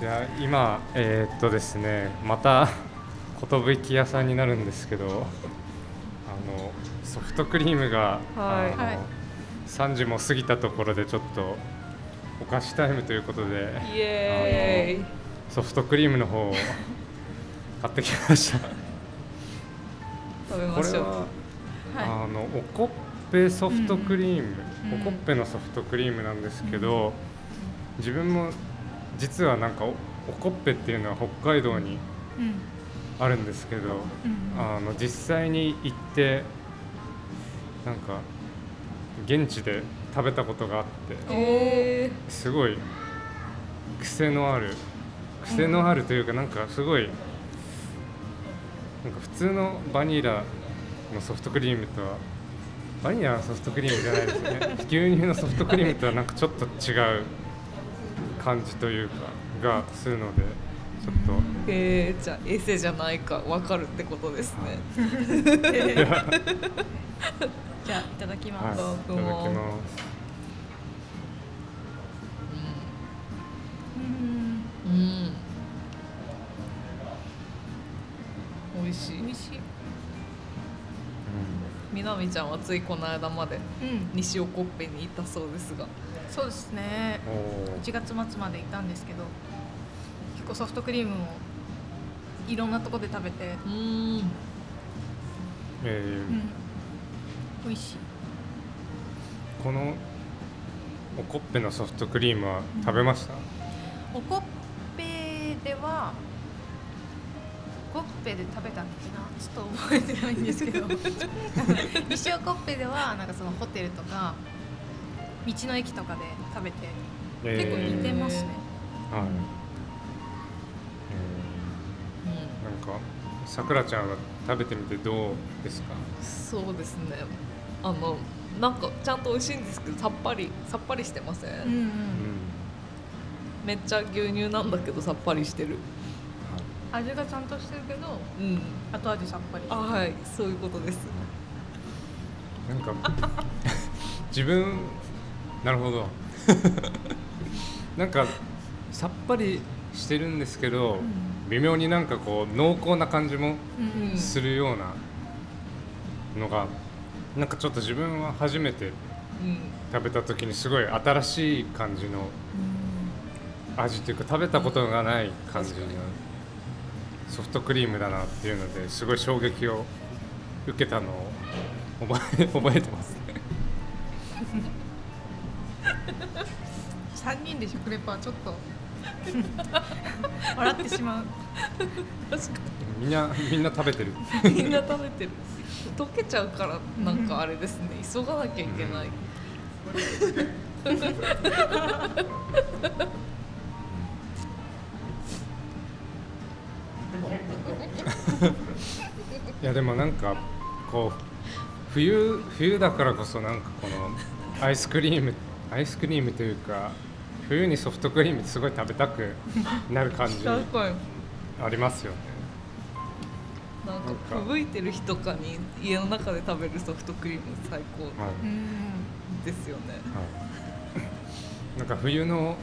じゃあ今えーっとですねまた 寿屋さんになるんですけどあのソフトクリームが、はい。はい3時も過ぎたところでちょっとお菓子タイムということでソフトクリームの方を 買ってきました。食べましょう。これは、はい。あのおこっぺソフトクリーム、うんおこっぺのソフトクリームなんですけど、自分も実はなんかおおこっぺっていうのは北海道にうん。あるんですけど、うんあの実際に行ってなんか現地で食べたことがあってえすごい癖のある癖のあるというかなんかすごいなんか普通のバニラのソフトクリームとはバニラのソフトクリームじゃないですね。牛乳のソフトクリームとはなんかちょっと違う感じというかがするのでちょっと。ー、えー、じゃあエセじゃないかわかるってことですね、じゃあいただきはい、います、ただきます。うん。うん、うん、美味しい。美味しい。みなみちゃんはついこの間までうん。西尾コッペにいたそうですがそうですね。おー。1月末まで行ったんですけど結構ソフトクリームもいろんなとこで食べて、うん。えー。うん、美味しい。このおこっぺのソフトクリームは食べました、おこっぺではおこっぺで食べたっけな？ちょっと覚えてないんですけど。西尾コッペではなんかそのホテルとか道の駅とかで食べてえー。結構似てますね、はい、うん。えー。なんかさくらちゃんは食べてみてどうですか？そうですね。あのなんかちゃんと美味しいんですけどさっぱりさっぱりしてません、うんうん。めっちゃ牛乳なんだけどさっぱりしてる。味がちゃんとしてるけどうん。後味さっぱりあはい。そういうことです。なんか 自分なるほど。なんかさっぱりしてるんですけど、微妙になんかこう濃厚な感じもするようなのがなんかちょっと自分は初めてうん。食べた時にすごい新しい感じの味というか食べたことがない感じのソフトクリームだなっていうのですごい衝撃を受けたのを覚え覚えてます。ね。3人で食レポはちょっと。笑ってしまう。確かみんなみんな食べてる。に みんな食べてる。溶けちゃうからなんかあれですね。急がなきゃいけない、いやでもなんかこう冬冬だからこそなんかこのアイスクリームアイスクリームというか冬にソフトクリームすごい食べたく なる感じありますよね。なんかなんか。吹雪いてる日とかに家の中で食べるソフトクリーム最高はい。うんですよね、はい、なんか冬の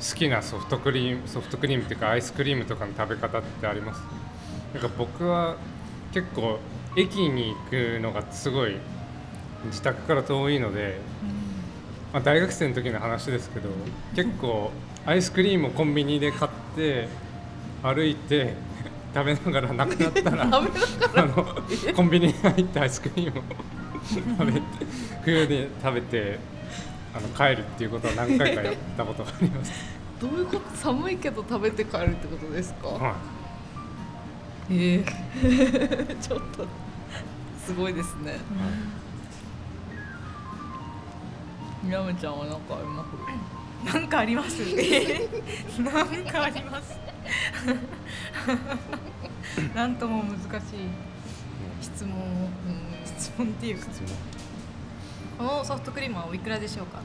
好きなソフトクリームソフトクリームっていうかアイスクリームとかの食べ方ってあります？なんか僕は結構駅に行くのがすごい自宅から遠いので、まあ、大学生の時の話ですけど結構アイスクリームをコンビニで買って歩いて食べながらなくなったら あのコンビニに入ったアイスクリームを 食べて冬で食べてあの帰るっていうことを何回かやったことがあります。どういうこと？寒いけど食べて帰るってことですか、はええ ちょっとすごいですねみなみちゃんは何かあります？なんかあります。なんかあります。なんとも難しい質問を質問っていうか。い、質問。このソフトクリームはおいくらでしょうか？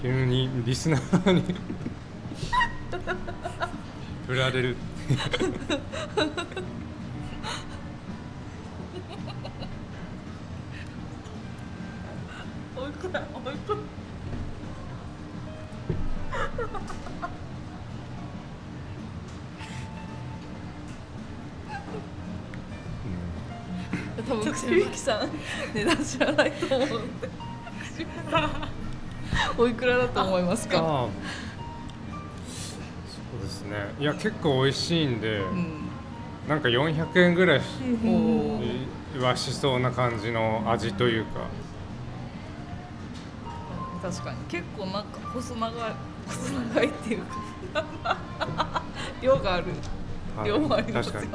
急にリスナーに 振られる多分口ゆきさん値段知らないと思うんでおいくらだと思いますかそうですねいや結構美味しいんで、うん、なんか400円ぐらいはしそうな感じの味というか確かに結構なんか細長い細長いっていうか。量がある。はい。量もありますよね。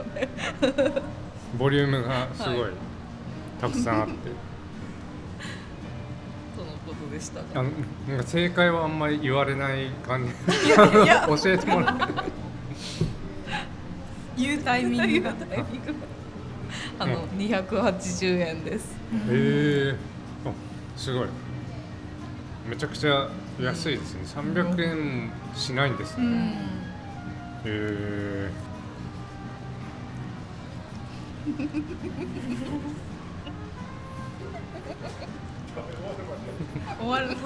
に。ボリュームがすごい。はい。たくさんあって、とのことでしたあがのなんか正解はあんまり言われない感じ。教えてもらって言うタイミングが。あの280円です。へえあすごい。めちゃくちゃ安いですね。300円しないんですね、へうん。え終わらない。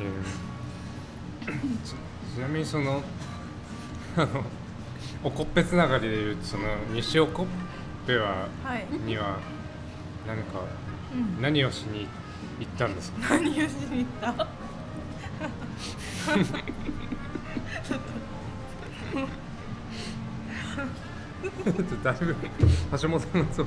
えーちちなみにそのあのおこっぺつながりでいうとその西おこっぺははい、には何かうん、何をしに行ったんです。か 何をしに行った？だいぶ橋本さんのそう。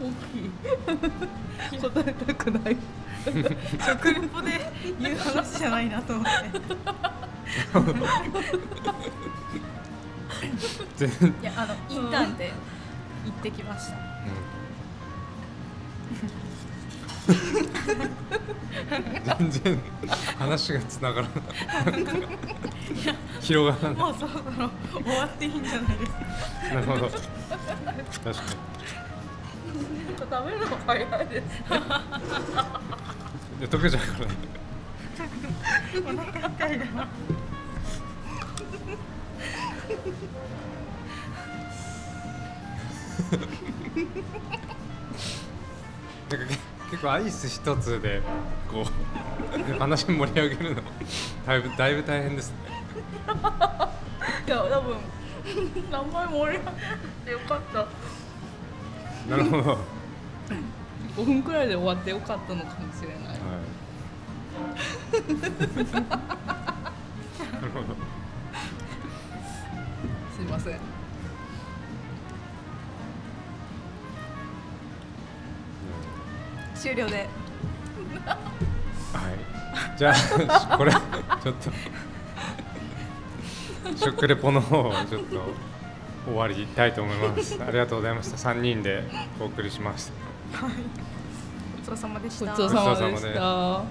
大きい答えたくない食レポで言う話じゃないなと思って。全然、いやあのインターンで行ってきました。全然話がつながらない。広がらなもうそろそろ終わっていいんじゃないですか。いなるほど。確か食べるの早い？ですいや溶けちゃうからねお腹痛いななんかけ結構アイス一つでこう話盛り上げるの。だいぶだいぶ大変です。ねいや多分名前盛り上げてよかった。なるほど、はい、5分くらいで終わってよかったのかもしれない。なるほどすいません。終了で。はい。じゃあこれちょっと食レポの方をちょっと終わりたいと思います。ありがとうございました。3人でお送りしました。ごちそうさまでした。ごちそうさまでした